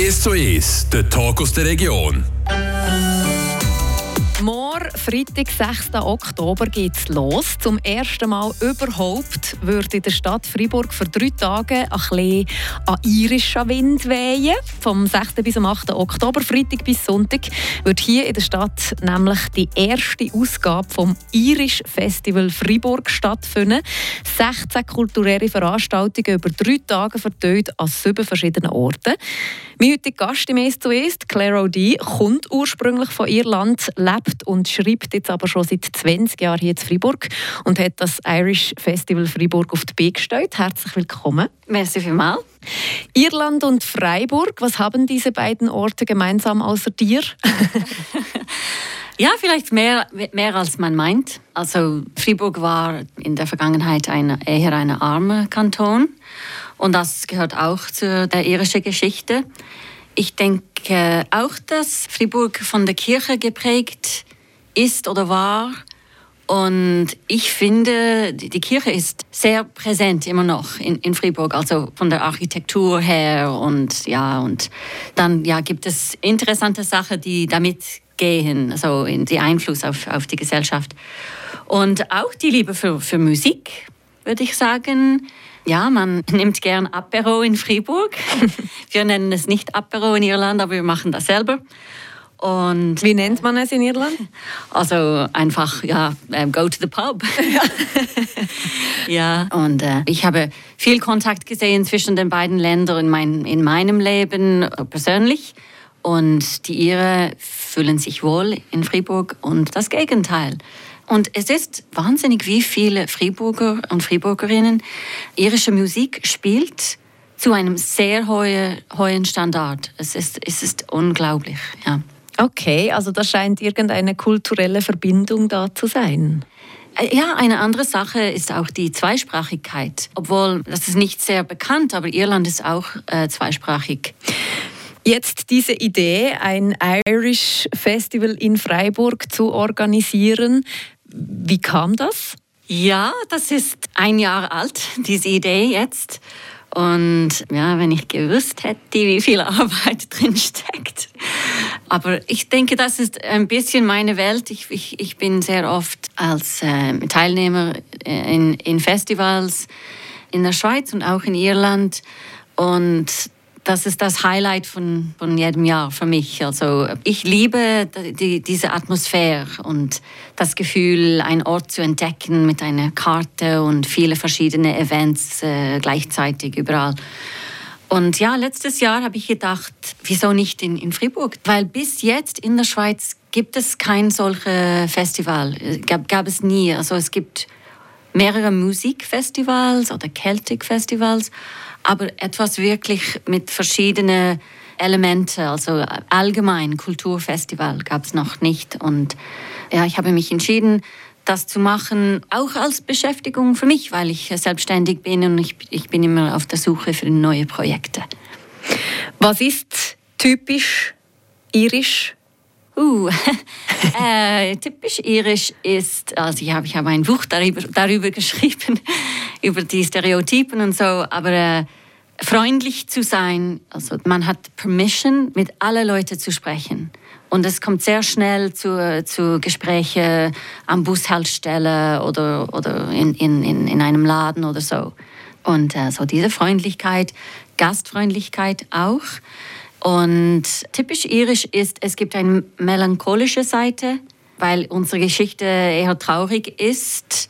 1 zu 1, der Talk aus der Region. Freitag, 6. Oktober, geht es los. Zum ersten Mal überhaupt wird in der Stadt Freiburg für drei Tage ein bisschen an irischer Wind wehen. Vom 6. bis zum 8. Oktober, Freitag bis Sonntag, wird hier in der Stadt nämlich die erste Ausgabe vom Irish Festival Freiburg stattfinden. 16 kulturelle Veranstaltungen über drei Tage verteilt an sieben verschiedenen Orten. Mein heutiger Gast im «Es zu ist», Claire O'D, kommt ursprünglich von Irland, lebt und schreibt jetzt aber schon seit 20 Jahren hier in Freiburg und hat das Irish Festival Freiburg auf die Beine gestellt. Herzlich willkommen. Merci vielmals. Irland und Freiburg, was haben diese beiden Orte gemeinsam außer dir? Ja, vielleicht mehr, mehr als man meint. Also Freiburg war in der Vergangenheit ein, eher ein armer Kanton und das gehört auch zur der irischen Geschichte. Ich denke auch, dass Fribourg von der Kirche geprägt ist oder war. Und ich finde, die Kirche ist sehr präsent immer noch in, in Fribourg, also von der Architektur her und ja, und dann ja, gibt es interessante Sachen, die damit gehen, also in die Einfluss auf, auf die Gesellschaft. Und auch die Liebe für, für Musik, würde ich sagen. Ja, man nimmt gern Apero in Fribourg. wir nennen es nicht Apero in Irland, aber wir machen das selber. Und Wie nennt man es in Irland? Also einfach, ja, ähm, go to the pub. ja, und äh, ich habe viel Kontakt gesehen zwischen den beiden Ländern in, mein, in meinem Leben äh, persönlich. Und die Iren fühlen sich wohl in Fribourg und das Gegenteil. Und es ist wahnsinnig, wie viele Friburger und Friburgerinnen irische Musik spielt zu einem sehr hohen, hohen Standard. Es ist, es ist unglaublich, ja. Okay, also da scheint irgendeine kulturelle Verbindung da zu sein. Äh, ja, eine andere Sache ist auch die Zweisprachigkeit. Obwohl, das ist nicht sehr bekannt, aber Irland ist auch äh, zweisprachig. Jetzt diese Idee, ein Irish Festival in Freiburg zu organisieren. Wie kam das? Ja, das ist ein Jahr alt, diese Idee jetzt. Und ja, wenn ich gewusst hätte, wie viel Arbeit drin steckt. Aber ich denke, das ist ein bisschen meine Welt. Ich, ich, ich bin sehr oft als äh, Teilnehmer in, in Festivals in der Schweiz und auch in Irland. Und das ist das Highlight von, von jedem Jahr für mich. Also ich liebe die, diese Atmosphäre und das Gefühl, einen Ort zu entdecken mit einer Karte und viele verschiedene Events äh, gleichzeitig überall. Und ja, letztes Jahr habe ich gedacht, wieso nicht in, in Fribourg? Weil bis jetzt in der Schweiz gibt es kein solches Festival. Gab, gab es nie. Also es gibt mehrere Musikfestivals oder Celtic-Festivals aber etwas wirklich mit verschiedenen Elementen, also allgemein Kulturfestival gab es noch nicht. Und ja, ich habe mich entschieden, das zu machen, auch als Beschäftigung für mich, weil ich selbstständig bin und ich, ich bin immer auf der Suche für neue Projekte. Was ist typisch irisch Uh, äh, typisch irisch ist, also ich habe ich hab ein Buch darüber, darüber geschrieben, über die Stereotypen und so, aber äh, freundlich zu sein, also man hat Permission, mit allen Leuten zu sprechen. Und es kommt sehr schnell zu, zu Gesprächen am Bushaltestelle oder, oder in, in, in einem Laden oder so. Und äh, so diese Freundlichkeit, Gastfreundlichkeit auch. Und typisch irisch ist, es gibt eine melancholische Seite, weil unsere Geschichte eher traurig ist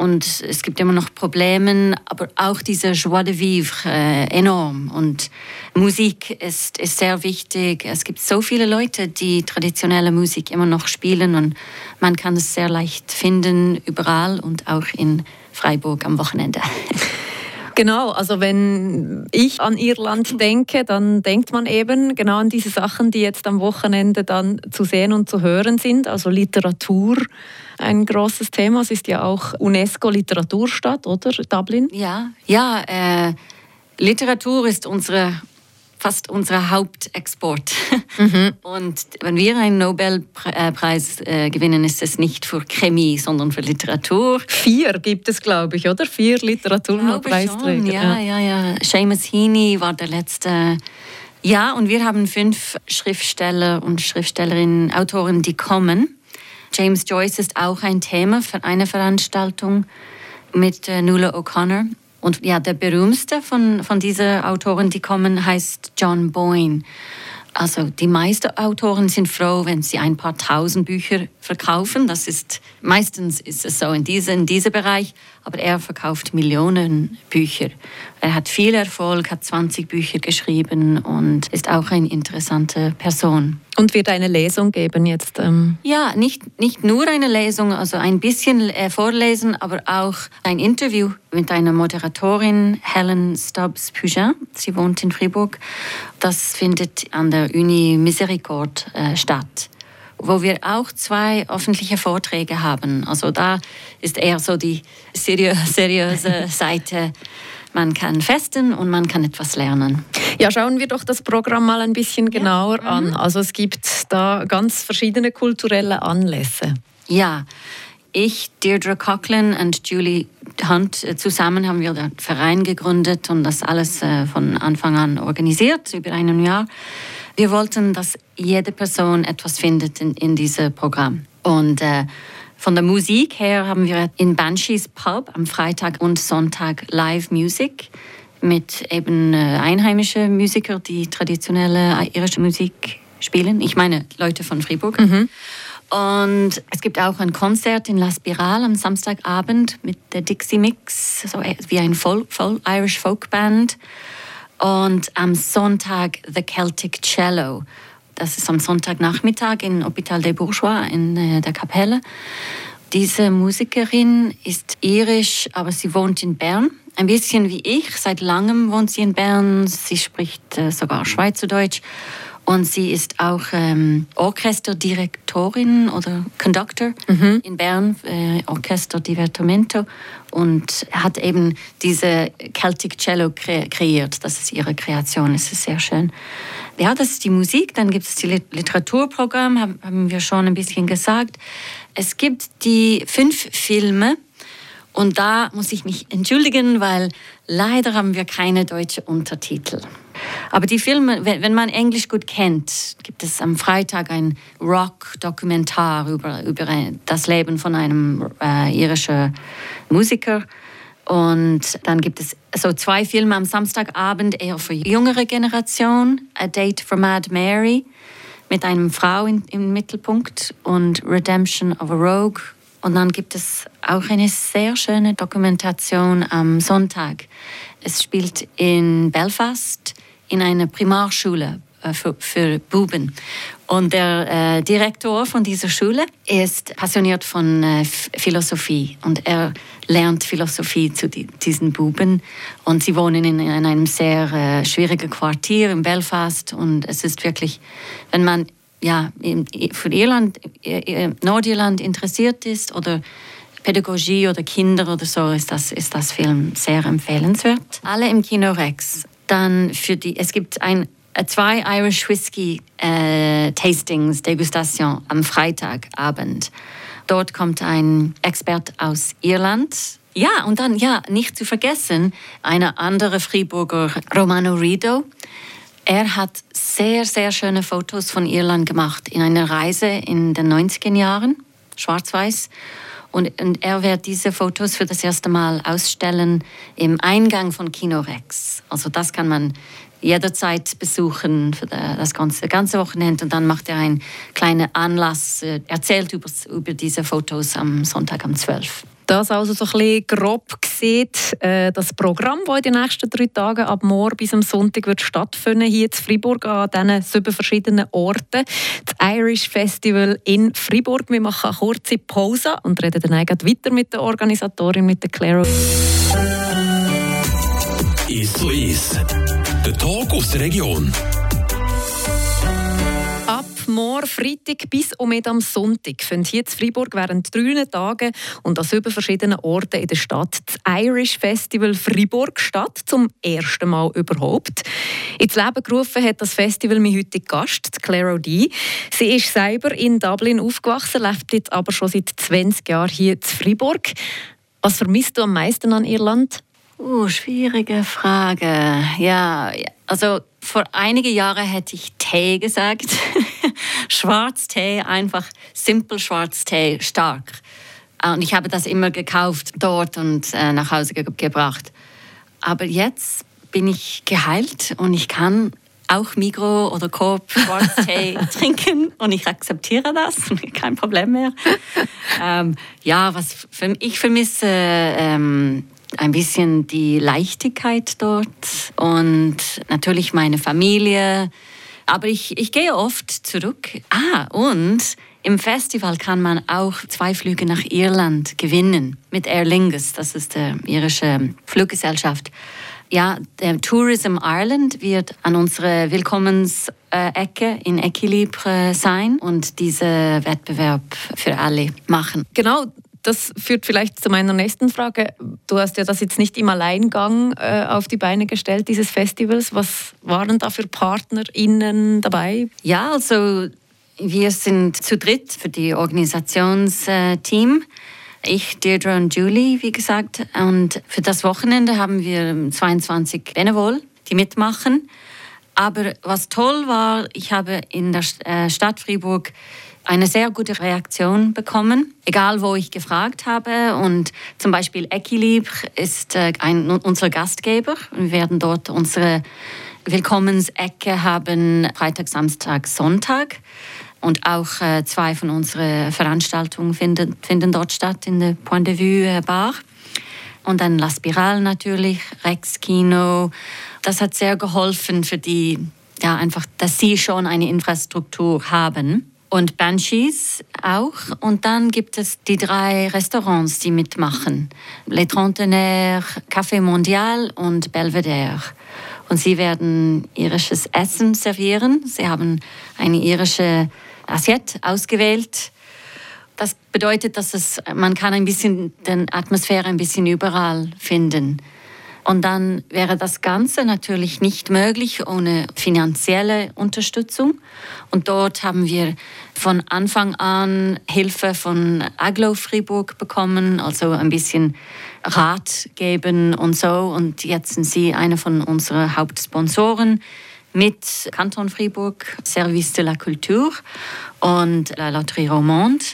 und es gibt immer noch Probleme, aber auch diese Joie de vivre äh, enorm und Musik ist, ist sehr wichtig. Es gibt so viele Leute, die traditionelle Musik immer noch spielen und man kann es sehr leicht finden überall und auch in Freiburg am Wochenende. Genau, also wenn ich an Irland denke, dann denkt man eben genau an diese Sachen, die jetzt am Wochenende dann zu sehen und zu hören sind. Also Literatur, ein großes Thema. Es ist ja auch UNESCO-Literaturstadt, oder Dublin? Ja, ja. Äh, Literatur ist unsere fast unser Hauptexport. Mhm. Und wenn wir einen Nobelpreis äh, gewinnen, ist es nicht für Chemie, sondern für Literatur. Vier gibt es, glaube ich, oder? Vier Literaturnobelpreisträger. Ja, ja, ja. Seamus Heaney war der letzte Ja, und wir haben fünf Schriftsteller und Schriftstellerinnen, Autoren, die kommen. James Joyce ist auch ein Thema für eine Veranstaltung mit äh, Nuala O'Connor. Und ja, der berühmteste von, von diesen Autoren, die kommen, heißt John Boyne. Also die meisten Autoren sind froh, wenn sie ein paar tausend Bücher verkaufen. Das ist meistens ist es so in diesem in diese Bereich, aber er verkauft Millionen Bücher. Er hat viel Erfolg, hat 20 Bücher geschrieben und ist auch eine interessante Person. Und wird eine Lesung geben jetzt? Ähm ja, nicht, nicht nur eine Lesung, also ein bisschen äh, vorlesen, aber auch ein Interview mit einer Moderatorin, Helen Stubbs-Pugin. Sie wohnt in Fribourg. Das findet an der Uni Miséricorde äh, statt wo wir auch zwei öffentliche Vorträge haben. Also da ist eher so die seriöse Seite. Man kann festen und man kann etwas lernen. Ja, schauen wir doch das Programm mal ein bisschen genauer ja. an. Mhm. Also es gibt da ganz verschiedene kulturelle Anlässe. Ja, ich, Deirdre Coughlin und Julie Hunt äh, zusammen haben wir den Verein gegründet und das alles äh, von Anfang an organisiert, über ein Jahr. Wir wollten, dass jede Person etwas findet in, in diesem Programm. Und äh, von der Musik her haben wir in Banshees Pub am Freitag und Sonntag Live Music mit eben äh, einheimischen Musikern, die traditionelle irische Musik spielen. Ich meine Leute von Fribourg. Mhm. Und es gibt auch ein Konzert in La Spirale am Samstagabend mit der Dixie Mix, so wie ein Folk, Folk, Irish Folk Band. Und am Sonntag The Celtic Cello. Das ist am Sonntagnachmittag in Hôpital des Bourgeois in äh, der Kapelle. Diese Musikerin ist irisch, aber sie wohnt in Bern. Ein bisschen wie ich. Seit langem wohnt sie in Bern. Sie spricht äh, sogar Schweizerdeutsch und sie ist auch ähm, Orchesterdirektorin oder Conductor mhm. in Bern, äh, Orchester Divertimento. Und hat eben diese Celtic Cello kre kreiert. Das ist ihre Kreation, das ist sehr schön. Ja, das ist die Musik. Dann gibt es die Literaturprogramm, haben wir schon ein bisschen gesagt. Es gibt die fünf Filme. Und da muss ich mich entschuldigen, weil leider haben wir keine deutschen Untertitel. Aber die Filme, wenn man Englisch gut kennt, gibt es am Freitag ein Rock-Dokumentar über, über das Leben von einem äh, irischen Musiker. Und dann gibt es so zwei Filme am Samstagabend, eher für jüngere Generation. A Date for Mad Mary mit einer Frau in, im Mittelpunkt und Redemption of a Rogue. Und dann gibt es auch eine sehr schöne Dokumentation am Sonntag. Es spielt in Belfast in einer Primarschule äh, für, für Buben. Und der äh, Direktor von dieser Schule ist passioniert von äh, Philosophie und er lernt Philosophie zu die, diesen Buben. Und sie wohnen in, in einem sehr äh, schwierigen Quartier in Belfast und es ist wirklich, wenn man ja, für Irland, Nordirland interessiert ist oder Pädagogie oder Kinder oder so, ist das, ist das Film sehr empfehlenswert. Alle im Kino Rex dann für die, es gibt ein, äh, zwei Irish Whisky äh, Tastings, Degustation am Freitagabend. Dort kommt ein Expert aus Irland. Ja, und dann, ja, nicht zu vergessen, eine andere Friburger, Romano Rido. Er hat sehr, sehr schöne Fotos von Irland gemacht in einer Reise in den 90er Jahren, schwarz-weiß. Und, und, er wird diese Fotos für das erste Mal ausstellen im Eingang von Kinorex. Also das kann man jederzeit besuchen für das ganze, ganze Wochenende. Und dann macht er einen kleinen Anlass, äh, erzählt über, über diese Fotos am Sonntag um 12 das also so ein bisschen grob sieht, äh, das Programm, das in den nächsten drei Tagen ab morgen bis am Sonntag wird stattfinden hier in Fribourg an diesen sieben verschiedenen Orten. Das Irish Festival in Fribourg. Wir machen eine kurze Pause und reden dann weiter mit der Organisatorin, mit der Claro. Ist so ist. Der Tag aus der Region morgen Freitag bis um am Sonntag findet hier in Freiburg während drei Tagen und an sieben verschiedenen Orten in der Stadt das Irish Festival Freiburg statt, zum ersten Mal überhaupt. Ins Leben gerufen hat das Festival mein heutiger Gast, Claire O'Dea. Sie ist selber in Dublin aufgewachsen, lebt jetzt aber schon seit 20 Jahren hier in Freiburg. Was vermisst du am meisten an Irland? Oh, schwierige Frage. Ja, also vor einigen Jahren hätte ich Tee gesagt. Schwarztee, einfach simpel Schwarztee, stark. Und ich habe das immer gekauft dort und äh, nach Hause ge gebracht. Aber jetzt bin ich geheilt und ich kann auch Migro oder Coop Schwarztee trinken und ich akzeptiere das, kein Problem mehr. ähm, ja, was für, ich vermisse ähm, ein bisschen die Leichtigkeit dort und natürlich meine Familie. Aber ich, ich gehe oft zurück. Ah, und im Festival kann man auch zwei Flüge nach Irland gewinnen mit Aer Lingus, das ist die irische Fluggesellschaft. Ja, der Tourism Ireland wird an unserer Willkommensecke in Equilibre sein und diesen Wettbewerb für alle machen. Genau, das führt vielleicht zu meiner nächsten Frage. Du hast ja das jetzt nicht im Alleingang äh, auf die Beine gestellt, dieses Festivals. Was waren da für PartnerInnen dabei? Ja, also wir sind zu dritt für die Organisationsteam. Ich, Deirdre und Julie, wie gesagt. Und für das Wochenende haben wir 22 Benevol, die mitmachen. Aber was toll war, ich habe in der äh, Stadt Fribourg eine sehr gute Reaktion bekommen, egal wo ich gefragt habe. Und zum Beispiel Equilibre ist äh, ein, unser Gastgeber. Wir werden dort unsere Willkommensecke haben, Freitag, Samstag, Sonntag. Und auch äh, zwei von unseren Veranstaltungen finden, finden dort statt in der Point de Vue äh, Bar. Und dann La Spirale natürlich, Rex Kino. Das hat sehr geholfen für die, ja, einfach, dass sie schon eine Infrastruktur haben. Und Banshees auch. Und dann gibt es die drei Restaurants, die mitmachen. Les Trentenaires, Café Mondial und Belvedere. Und sie werden irisches Essen servieren. Sie haben eine irische Assiette ausgewählt. Das bedeutet, dass es, man kann ein bisschen die Atmosphäre ein bisschen überall finden. Und dann wäre das Ganze natürlich nicht möglich ohne finanzielle Unterstützung. Und dort haben wir von Anfang an Hilfe von Aglo Fribourg bekommen, also ein bisschen Rat geben und so. Und jetzt sind sie einer von unseren Hauptsponsoren mit Kanton Fribourg, Service de la Culture und La Loterie Romande.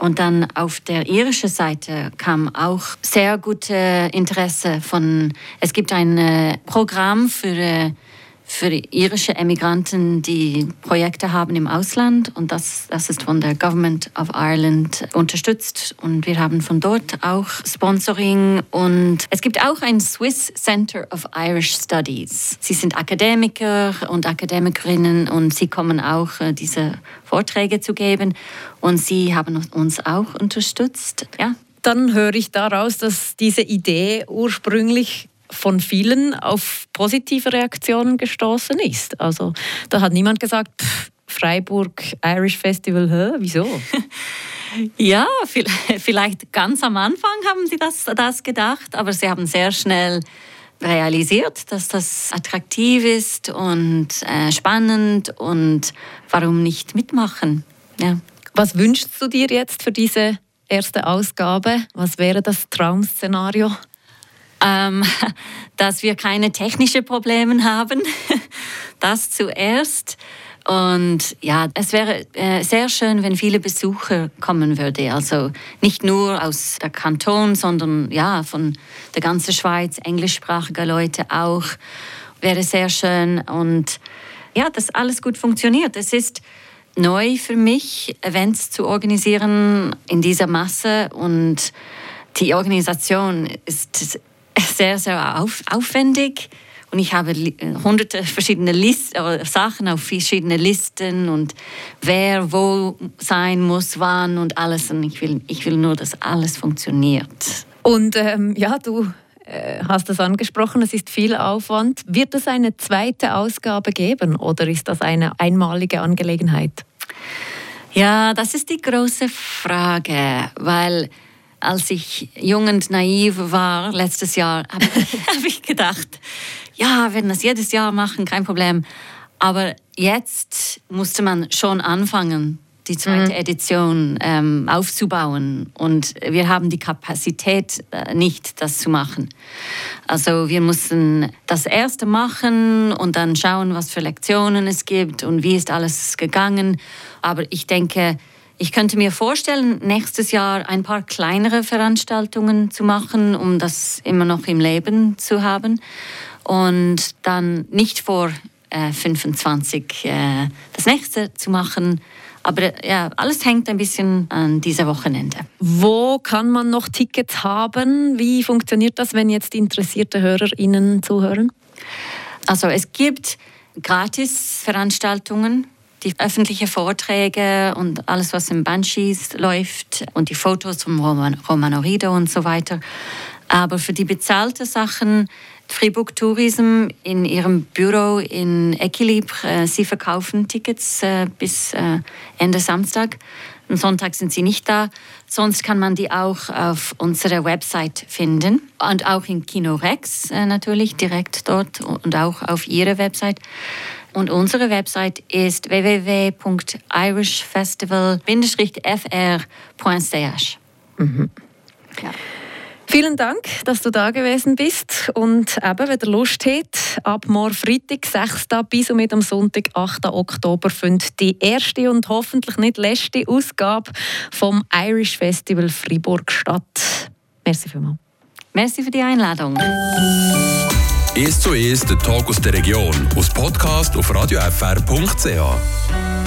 Und dann auf der irischen Seite kam auch sehr gute Interesse von, es gibt ein äh, Programm für äh, für irische Emigranten, die Projekte haben im Ausland. Und das, das ist von der Government of Ireland unterstützt. Und wir haben von dort auch Sponsoring. Und es gibt auch ein Swiss Center of Irish Studies. Sie sind Akademiker und Akademikerinnen und sie kommen auch, äh, diese Vorträge zu geben. Und sie haben uns auch unterstützt. Ja, dann höre ich daraus, dass diese Idee ursprünglich von vielen auf positive Reaktionen gestoßen ist. Also da hat niemand gesagt, pff, Freiburg Irish Festival, hä, wieso? ja, vielleicht ganz am Anfang haben sie das, das gedacht, aber sie haben sehr schnell realisiert, dass das attraktiv ist und äh, spannend und warum nicht mitmachen. Ja. Was wünschst du dir jetzt für diese erste Ausgabe? Was wäre das Traumszenario? Ähm, dass wir keine technischen Probleme haben. das zuerst. Und ja, es wäre äh, sehr schön, wenn viele Besucher kommen würden. Also nicht nur aus der Kanton, sondern ja, von der ganzen Schweiz, englischsprachige Leute auch. Wäre sehr schön. Und ja, dass alles gut funktioniert. Es ist neu für mich, Events zu organisieren in dieser Masse und die Organisation ist sehr, sehr auf, aufwendig. Und ich habe hunderte verschiedene List, äh, Sachen auf verschiedene Listen und wer wo sein muss, wann und alles. Und ich will, ich will nur, dass alles funktioniert. Und ähm, ja, du äh, hast das angesprochen, es ist viel Aufwand. Wird es eine zweite Ausgabe geben oder ist das eine einmalige Angelegenheit? Ja, das ist die große Frage, weil als ich jung und naiv war, letztes Jahr, habe hab ich gedacht, ja, wir werden das jedes Jahr machen, kein Problem. Aber jetzt musste man schon anfangen, die zweite mhm. Edition ähm, aufzubauen. Und wir haben die Kapazität äh, nicht, das zu machen. Also wir mussten das erste machen und dann schauen, was für Lektionen es gibt und wie ist alles gegangen. Aber ich denke, ich könnte mir vorstellen, nächstes Jahr ein paar kleinere Veranstaltungen zu machen, um das immer noch im Leben zu haben. Und dann nicht vor äh, 25 äh, das nächste zu machen. Aber ja, alles hängt ein bisschen an dieser Wochenende. Wo kann man noch Tickets haben? Wie funktioniert das, wenn jetzt interessierte HörerInnen zuhören? Also es gibt Gratis-Veranstaltungen die öffentlichen Vorträge und alles, was im Banshees läuft und die Fotos vom Roman, Romano Rido und so weiter. Aber für die bezahlten Sachen, Fribourg Tourism in ihrem Büro in Equilibre, äh, sie verkaufen Tickets äh, bis äh, Ende Samstag. Am Sonntag sind sie nicht da. Sonst kann man die auch auf unserer Website finden und auch in Kino Rex natürlich direkt dort und auch auf ihrer Website. Und unsere Website ist www.irishfestival-fr.ch. Mhm. Ja. Vielen Dank, dass du da gewesen bist. Und eben, wenn ihr Lust habt, ab morgen Freitag, 6. bis und mit am Sonntag, 8. Oktober, findet die erste und hoffentlich nicht letzte Ausgabe vom Irish Festival Fribourg statt. Merci vielmals. Merci für die Einladung. «Es zu Es, der Tag aus der Region» aus Podcast auf radiofr.ch.